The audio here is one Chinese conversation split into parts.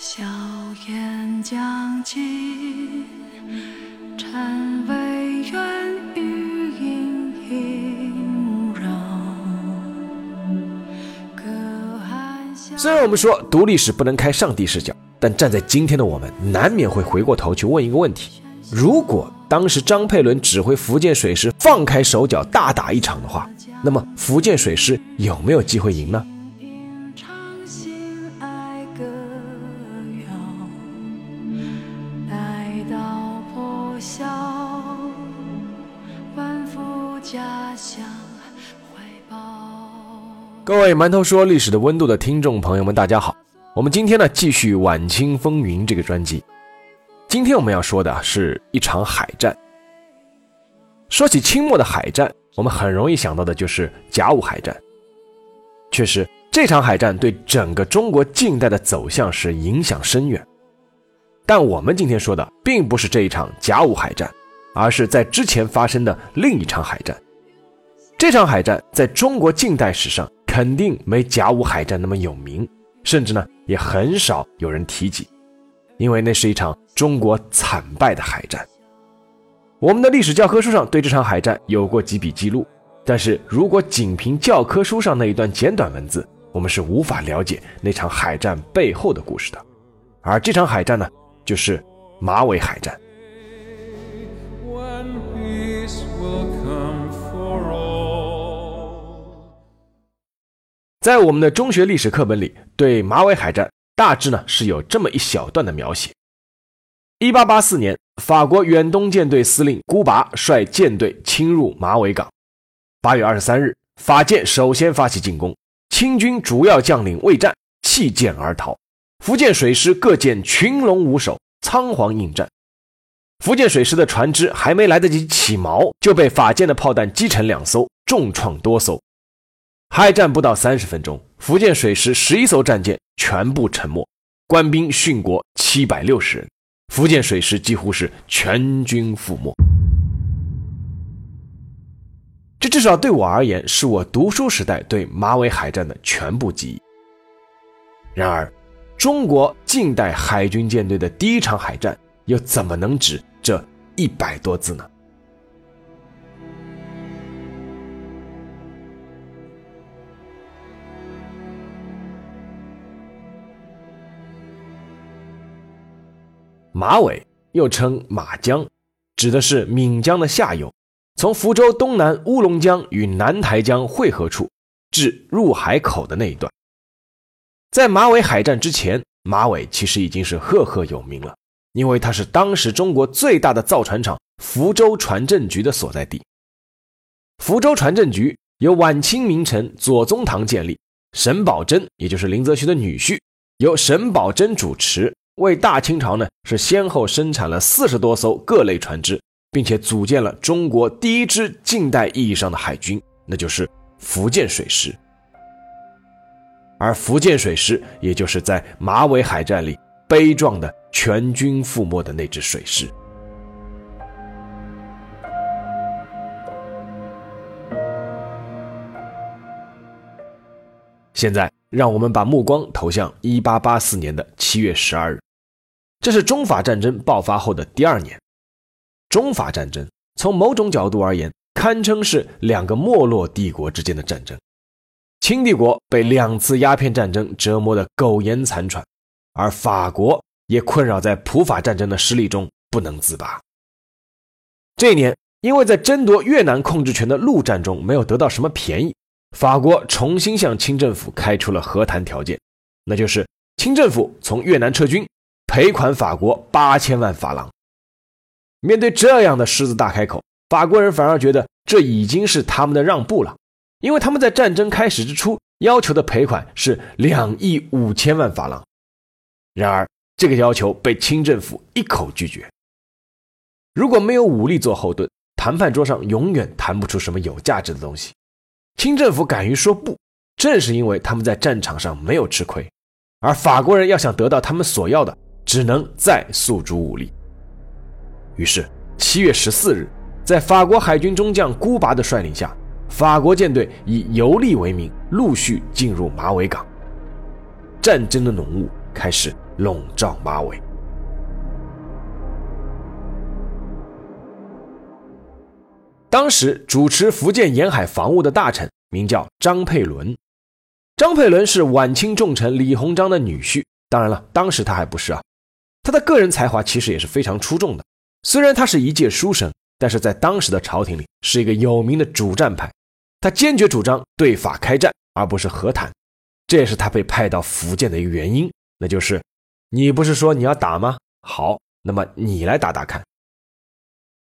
硝烟将尽，尘微远，余隐萦绕。隔岸虽然我们说读历史不能开上帝视角，但站在今天的我们，难免会回过头去问一个问题：如果当时张佩伦指挥福建水师放开手脚大打一场的话，那么福建水师有没有机会赢呢？家乡怀抱。各位馒头说历史的温度的听众朋友们，大家好。我们今天呢继续《晚清风云》这个专辑。今天我们要说的是一场海战。说起清末的海战，我们很容易想到的就是甲午海战。确实，这场海战对整个中国近代的走向是影响深远。但我们今天说的并不是这一场甲午海战，而是在之前发生的另一场海战。这场海战在中国近代史上肯定没甲午海战那么有名，甚至呢也很少有人提及，因为那是一场中国惨败的海战。我们的历史教科书上对这场海战有过几笔记录，但是如果仅凭教科书上那一段简短文字，我们是无法了解那场海战背后的故事的。而这场海战呢，就是马尾海战。在我们的中学历史课本里，对马尾海战大致呢是有这么一小段的描写：一八八四年，法国远东舰队司令孤拔率舰队侵入马尾港。八月二十三日，法舰首先发起进攻，清军主要将领未战，弃舰而逃。福建水师各舰群龙无首，仓皇应战。福建水师的船只还没来得及起锚，就被法舰的炮弹击沉两艘，重创多艘。海战不到三十分钟，福建水师十一艘战舰全部沉没，官兵殉国七百六十人，福建水师几乎是全军覆没。这至少对我而言，是我读书时代对马尾海战的全部记忆。然而，中国近代海军舰队的第一场海战，又怎么能止这一百多字呢？马尾又称马江，指的是闽江的下游，从福州东南乌龙江与南台江汇合处至入海口的那一段。在马尾海战之前，马尾其实已经是赫赫有名了，因为它是当时中国最大的造船厂福州船政局的所在地。福州船政局由晚清名臣左宗棠建立，沈葆桢也就是林则徐的女婿，由沈葆桢主持。为大清朝呢是先后生产了四十多艘各类船只，并且组建了中国第一支近代意义上的海军，那就是福建水师。而福建水师，也就是在马尾海战里悲壮的全军覆没的那支水师。现在，让我们把目光投向一八八四年的七月十二日。这是中法战争爆发后的第二年。中法战争从某种角度而言，堪称是两个没落帝国之间的战争。清帝国被两次鸦片战争折磨得苟延残喘，而法国也困扰在普法战争的失利中不能自拔。这一年，因为在争夺越南控制权的陆战中没有得到什么便宜，法国重新向清政府开出了和谈条件，那就是清政府从越南撤军。赔款法国八千万法郎。面对这样的狮子大开口，法国人反而觉得这已经是他们的让步了，因为他们在战争开始之初要求的赔款是两亿五千万法郎。然而，这个要求被清政府一口拒绝。如果没有武力做后盾，谈判桌上永远谈不出什么有价值的东西。清政府敢于说不，正是因为他们在战场上没有吃亏，而法国人要想得到他们所要的。只能再诉诸武力。于是，七月十四日，在法国海军中将孤拔的率领下，法国舰队以游历为名，陆续进入马尾港。战争的浓雾开始笼罩马尾。当时主持福建沿海防务的大臣名叫张佩伦，张佩伦是晚清重臣李鸿章的女婿。当然了，当时他还不是啊。他的个人才华其实也是非常出众的。虽然他是一介书生，但是在当时的朝廷里是一个有名的主战派。他坚决主张对法开战，而不是和谈。这也是他被派到福建的一个原因，那就是你不是说你要打吗？好，那么你来打打看。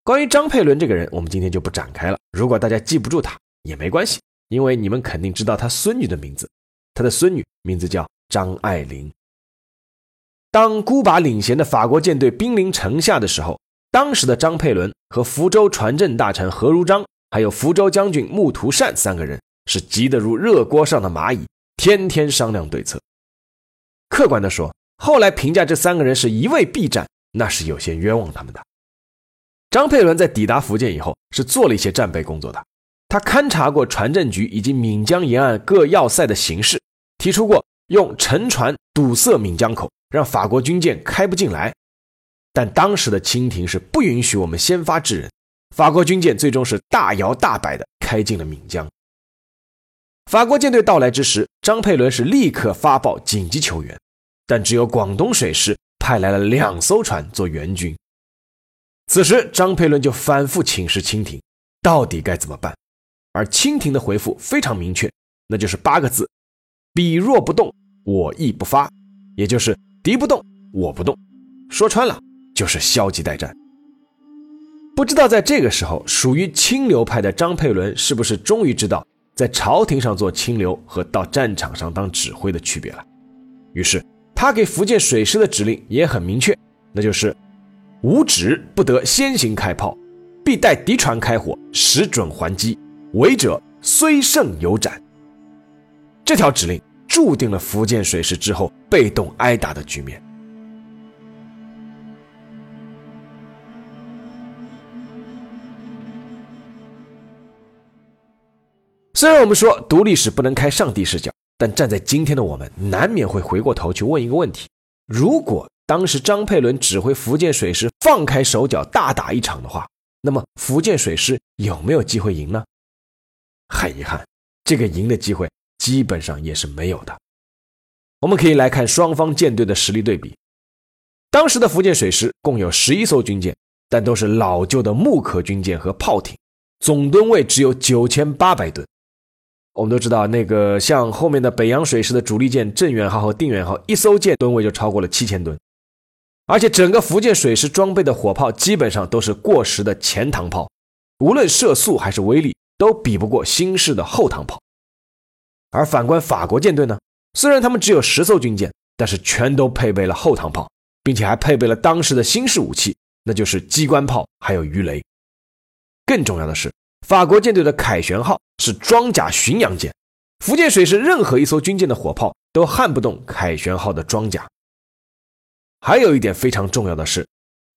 关于张佩伦这个人，我们今天就不展开了。如果大家记不住他也没关系，因为你们肯定知道他孙女的名字。他的孙女名字叫张爱玲。当孤拔领衔的法国舰队兵临城下的时候，当时的张佩伦和福州船政大臣何如章，还有福州将军穆图善三个人是急得如热锅上的蚂蚁，天天商量对策。客观的说，后来评价这三个人是一味避战，那是有些冤枉他们的。张佩伦在抵达福建以后，是做了一些战备工作的。他勘察过船政局以及闽江沿岸各要塞的形势，提出过用沉船堵塞闽江口，让法国军舰开不进来。但当时的清廷是不允许我们先发制人，法国军舰最终是大摇大摆地开进了闽江。法国舰队到来之时，张佩伦是立刻发报紧急求援，但只有广东水师派来了两艘船做援军。此时，张佩伦就反复请示清廷，到底该怎么办？而清廷的回复非常明确，那就是八个字：“彼若不动，我亦不发。”也就是敌不动，我不动。说穿了，就是消极待战。不知道在这个时候，属于清流派的张佩伦是不是终于知道，在朝廷上做清流和到战场上当指挥的区别了？于是，他给福建水师的指令也很明确，那就是。无旨不得先行开炮，必待敌船开火，时准还击。违者虽胜犹斩。这条指令注定了福建水师之后被动挨打的局面。虽然我们说读历史不能开上帝视角，但站在今天的我们，难免会回过头去问一个问题：如果当时张佩伦指挥福建水师放开手脚大打一场的话，那么福建水师有没有机会赢呢？很遗憾，这个赢的机会基本上也是没有的。我们可以来看双方舰队的实力对比。当时的福建水师共有十一艘军舰，但都是老旧的木壳军舰和炮艇，总吨位只有九千八百吨。我们都知道，那个像后面的北洋水师的主力舰镇远号和定远号，一艘舰吨位就超过了七千吨。而且整个福建水师装备的火炮基本上都是过时的前膛炮，无论射速还是威力都比不过新式的后膛炮。而反观法国舰队呢，虽然他们只有十艘军舰，但是全都配备了后膛炮，并且还配备了当时的新式武器，那就是机关炮还有鱼雷。更重要的是，法国舰队的凯旋号是装甲巡洋舰，福建水师任何一艘军舰的火炮都撼不动凯旋号的装甲。还有一点非常重要的是，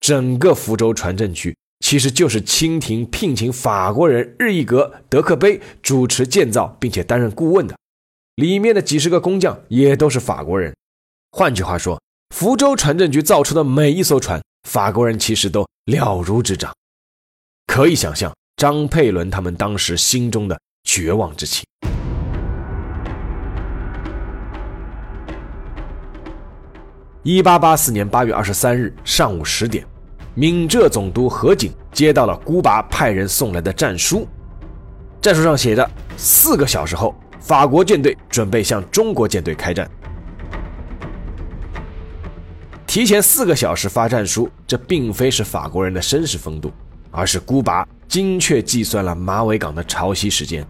整个福州船政局其实就是清廷聘请法国人日意格、德克碑主持建造，并且担任顾问的，里面的几十个工匠也都是法国人。换句话说，福州船政局造出的每一艘船，法国人其实都了如指掌。可以想象张佩伦他们当时心中的绝望之情。一八八四年八月二十三日上午十点，闽浙总督何景接到了孤拔派人送来的战书。战书上写着：四个小时后，法国舰队准备向中国舰队开战。提前四个小时发战书，这并非是法国人的绅士风度，而是孤拔精确计算了马尾港的潮汐时间。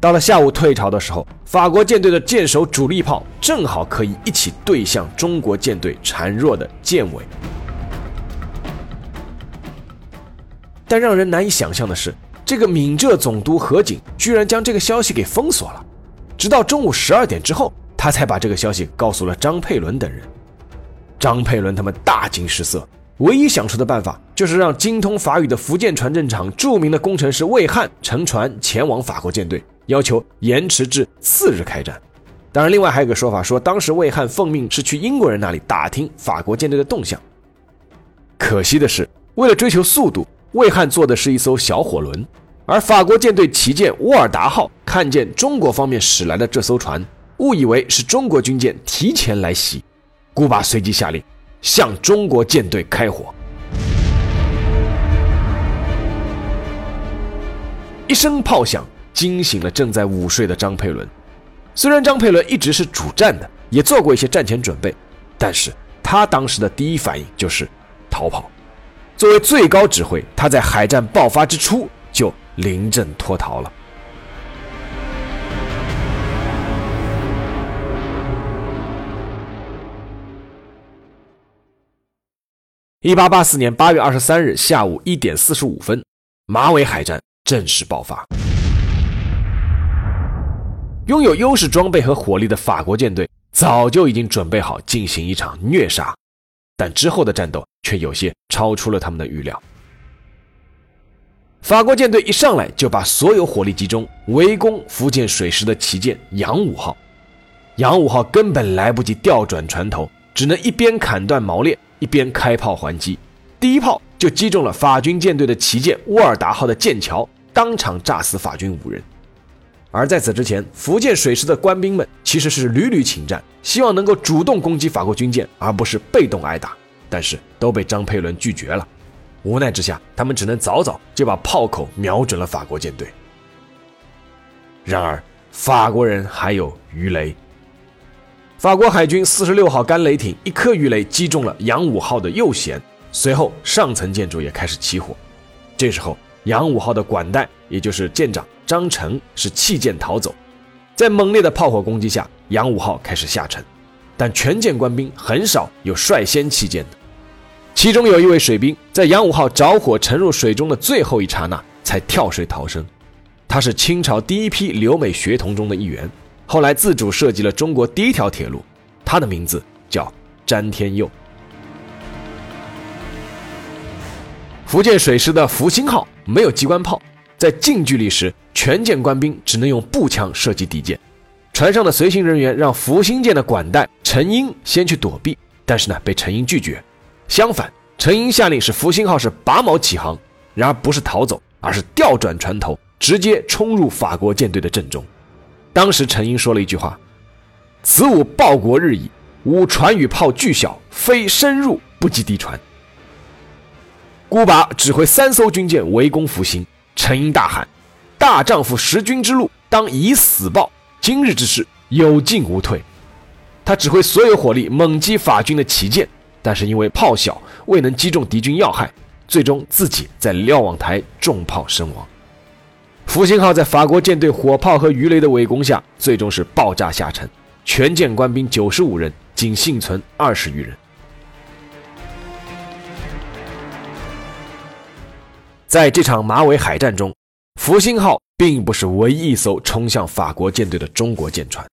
到了下午退潮的时候，法国舰队的舰首主力炮正好可以一起对向中国舰队孱弱的舰尾。但让人难以想象的是，这个闽浙总督何景居然将这个消息给封锁了，直到中午十二点之后，他才把这个消息告诉了张佩伦等人。张佩伦他们大惊失色，唯一想出的办法就是让精通法语的福建船政厂著名的工程师魏汉乘船前往法国舰队。要求延迟至次日开战，当然，另外还有个说法说，当时魏汉奉命是去英国人那里打听法国舰队的动向。可惜的是，为了追求速度，魏汉坐的是一艘小火轮，而法国舰队旗舰沃尔达号看见中国方面驶来的这艘船，误以为是中国军舰提前来袭，古巴随即下令向中国舰队开火。一声炮响，惊醒了正在午睡的张佩伦。虽然张佩伦一直是主战的，也做过一些战前准备，但是他当时的第一反应就是逃跑。作为最高指挥，他在海战爆发之初就临阵脱逃了。一八八四年八月二十三日下午一点四十五分，马尾海战正式爆发。拥有优势装备和火力的法国舰队早就已经准备好进行一场虐杀，但之后的战斗却有些超出了他们的预料。法国舰队一上来就把所有火力集中围攻福建水师的旗舰扬武号，扬武号根本来不及调转船头，只能一边砍断锚链，一边开炮还击。第一炮就击中了法军舰队的旗舰沃尔达号的舰桥，当场炸死法军五人。而在此之前，福建水师的官兵们其实是屡屡请战，希望能够主动攻击法国军舰，而不是被动挨打，但是都被张佩伦拒绝了。无奈之下，他们只能早早就把炮口瞄准了法国舰队。然而，法国人还有鱼雷。法国海军四十六号干雷艇一颗鱼雷击中了扬武号的右舷，随后上层建筑也开始起火。这时候，扬武号的管带，也就是舰长。张成是弃舰逃走，在猛烈的炮火攻击下，扬武号开始下沉，但全舰官兵很少有率先弃舰的。其中有一位水兵，在扬武号着火沉入水中的最后一刹那才跳水逃生。他是清朝第一批留美学童中的一员，后来自主设计了中国第一条铁路，他的名字叫詹天佑。福建水师的福星号没有机关炮。在近距离时，全舰官兵只能用步枪射击敌舰。船上的随行人员让福星舰的管带陈英先去躲避，但是呢，被陈英拒绝。相反，陈英下令使福星号是拔锚起航，然而不是逃走，而是调转船头，直接冲入法国舰队的阵中。当时陈英说了一句话：“此吾报国日矣，吾船与炮俱小，非深入不及敌船。”孤拔指挥三艘军舰围攻福星。陈英大喊：“大丈夫识君之路，当以死报。今日之事，有进无退。”他指挥所有火力猛击法军的旗舰，但是因为炮小，未能击中敌军要害，最终自己在瞭望台中炮身亡。福星号在法国舰队火炮和鱼雷的围攻下，最终是爆炸下沉，全舰官兵九十五人，仅幸存二十余人。在这场马尾海战中，福星号并不是唯一一艘冲向法国舰队的中国舰船。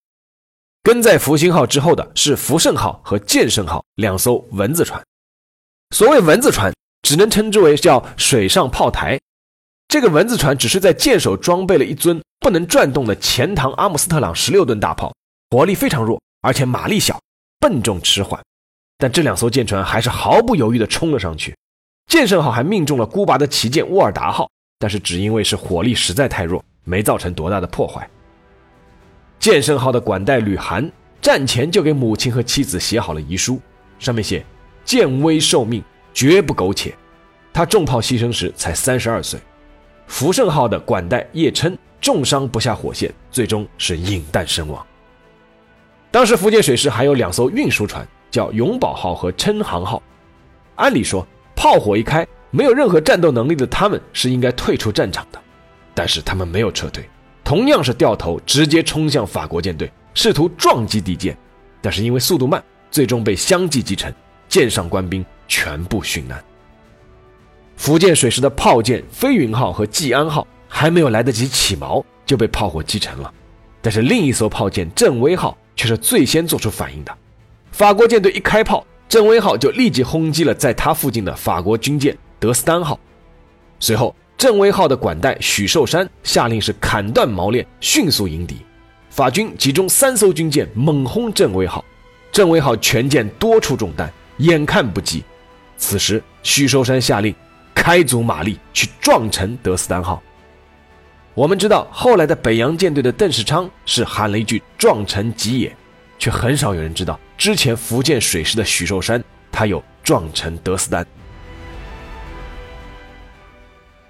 跟在福星号之后的是福盛号和剑圣号两艘蚊子船。所谓蚊子船，只能称之为叫水上炮台。这个蚊子船只是在舰首装备了一尊不能转动的前膛阿姆斯特朗十六吨大炮，火力非常弱，而且马力小，笨重迟缓。但这两艘舰船还是毫不犹豫地冲了上去。剑圣号还命中了孤拔的旗舰沃尔达号，但是只因为是火力实在太弱，没造成多大的破坏。剑圣号的管带吕涵战前就给母亲和妻子写好了遗书，上面写：“剑威受命，绝不苟且。”他中炮牺牲时才三十二岁。福盛号的管带叶琛重伤不下火线，最终是引弹身亡。当时福建水师还有两艘运输船，叫永宝号和琛航号。按理说，炮火一开，没有任何战斗能力的他们是应该退出战场的，但是他们没有撤退，同样是掉头直接冲向法国舰队，试图撞击敌舰，但是因为速度慢，最终被相继击沉，舰上官兵全部殉难。福建水师的炮舰飞云号和济安号还没有来得及起锚，就被炮火击沉了，但是另一艘炮舰镇威号却是最先做出反应的，法国舰队一开炮。镇威号就立即轰击了在他附近的法国军舰德斯丹号。随后，镇威号的管带许寿山下令是砍断锚链，迅速迎敌。法军集中三艘军舰猛轰镇威号，镇威号全舰多处中弹，眼看不及。此时，徐寿山下令开足马力去撞沉德斯丹号。我们知道，后来的北洋舰队的邓世昌是喊了一句“撞沉吉野”，却很少有人知道，之前福建水师的许寿山他有撞沉德斯丹。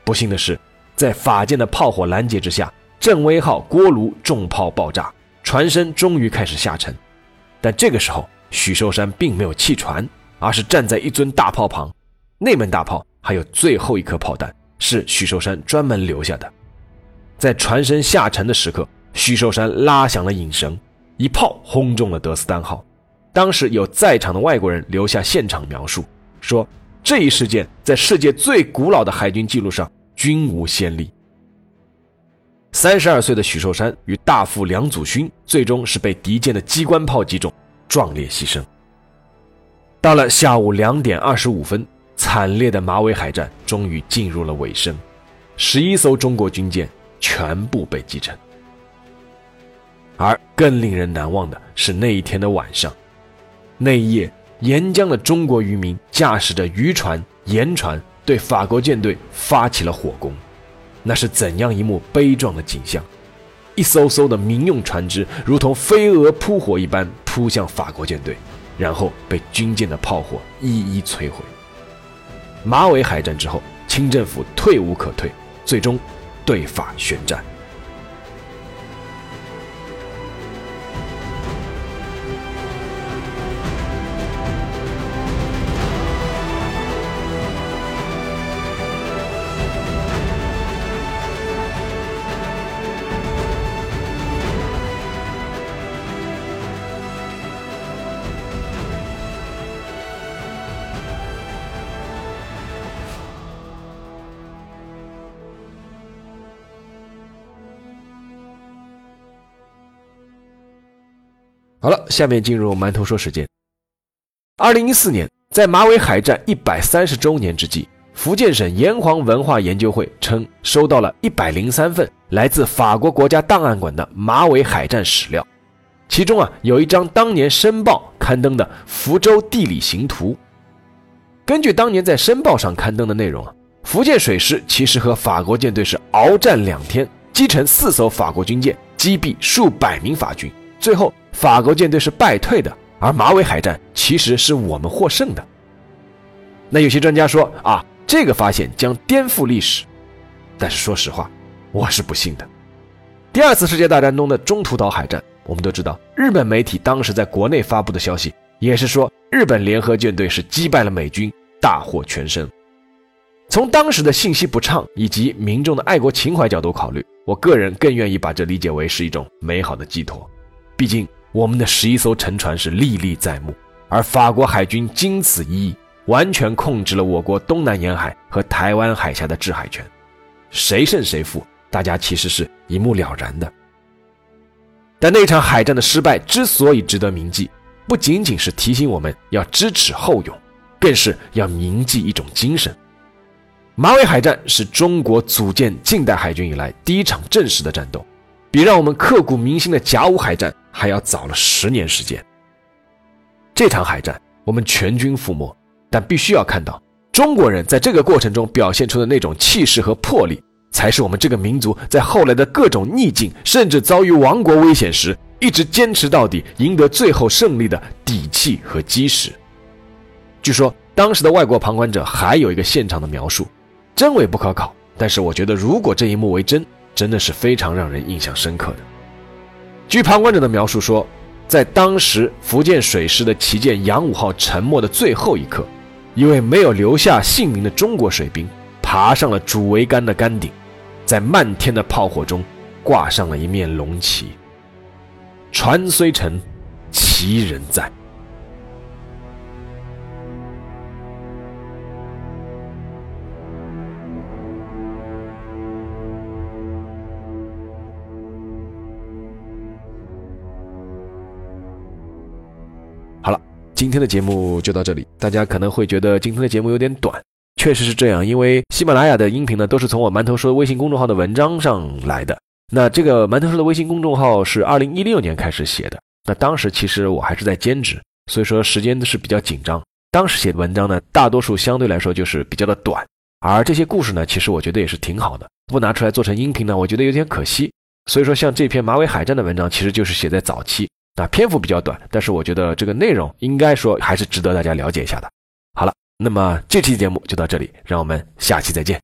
不幸的是，在法舰的炮火拦截之下，镇威号锅炉重炮爆炸，船身终于开始下沉。但这个时候，许寿山并没有弃船。而是站在一尊大炮旁，那门大炮还有最后一颗炮弹，是许寿山专门留下的。在船身下沉的时刻，许寿山拉响了引绳，一炮轰中了德斯丹号。当时有在场的外国人留下现场描述，说这一事件在世界最古老的海军记录上均无先例。三十二岁的许寿山与大副梁祖勋最终是被敌舰的机关炮击中，壮烈牺牲。到了下午两点二十五分，惨烈的马尾海战终于进入了尾声，十一艘中国军舰全部被击沉。而更令人难忘的是那一天的晚上，那一夜，沿江的中国渔民驾驶着渔船、盐船对法国舰队发起了火攻，那是怎样一幕悲壮的景象！一艘艘的民用船只如同飞蛾扑火一般扑向法国舰队。然后被军舰的炮火一一摧毁。马尾海战之后，清政府退无可退，最终对法宣战。好了，下面进入馒头说时间。二零一四年，在马尾海战一百三十周年之际，福建省炎黄文化研究会称收到了一百零三份来自法国国家档案馆的马尾海战史料，其中啊有一张当年《申报》刊登的福州地理形图。根据当年在《申报》上刊登的内容啊，福建水师其实和法国舰队是鏖战两天，击沉四艘法国军舰，击毙数百名法军，最后。法国舰队是败退的，而马尾海战其实是我们获胜的。那有些专家说啊，这个发现将颠覆历史，但是说实话，我是不信的。第二次世界大战中的中途岛海战，我们都知道，日本媒体当时在国内发布的消息也是说，日本联合舰队是击败了美军，大获全胜。从当时的信息不畅以及民众的爱国情怀角度考虑，我个人更愿意把这理解为是一种美好的寄托，毕竟。我们的十一艘沉船是历历在目，而法国海军经此一役，完全控制了我国东南沿海和台湾海峡的制海权。谁胜谁负，大家其实是一目了然的。但那场海战的失败之所以值得铭记，不仅仅是提醒我们要知耻后勇，更是要铭记一种精神。马尾海战是中国组建近代海军以来第一场正式的战斗。比让我们刻骨铭心的甲午海战还要早了十年时间。这场海战我们全军覆没，但必须要看到中国人在这个过程中表现出的那种气势和魄力，才是我们这个民族在后来的各种逆境，甚至遭遇亡国危险时，一直坚持到底、赢得最后胜利的底气和基石。据说当时的外国旁观者还有一个现场的描述，真伪不可考，但是我觉得如果这一幕为真。真的是非常让人印象深刻的。据旁观者的描述说，在当时福建水师的旗舰扬武号沉没的最后一刻，一位没有留下姓名的中国水兵爬上了主桅杆的杆顶，在漫天的炮火中挂上了一面龙旗。船虽沉，旗人在。今天的节目就到这里，大家可能会觉得今天的节目有点短，确实是这样，因为喜马拉雅的音频呢都是从我馒头说微信公众号的文章上来的，那这个馒头说的微信公众号是二零一六年开始写的，那当时其实我还是在兼职，所以说时间是比较紧张。当时写的文章呢，大多数相对来说就是比较的短，而这些故事呢，其实我觉得也是挺好的，不拿出来做成音频呢，我觉得有点可惜。所以说，像这篇马尾海战的文章，其实就是写在早期，那篇幅比较短，但是我觉得这个内容应该说还是值得大家了解一下的。好了，那么这期节目就到这里，让我们下期再见。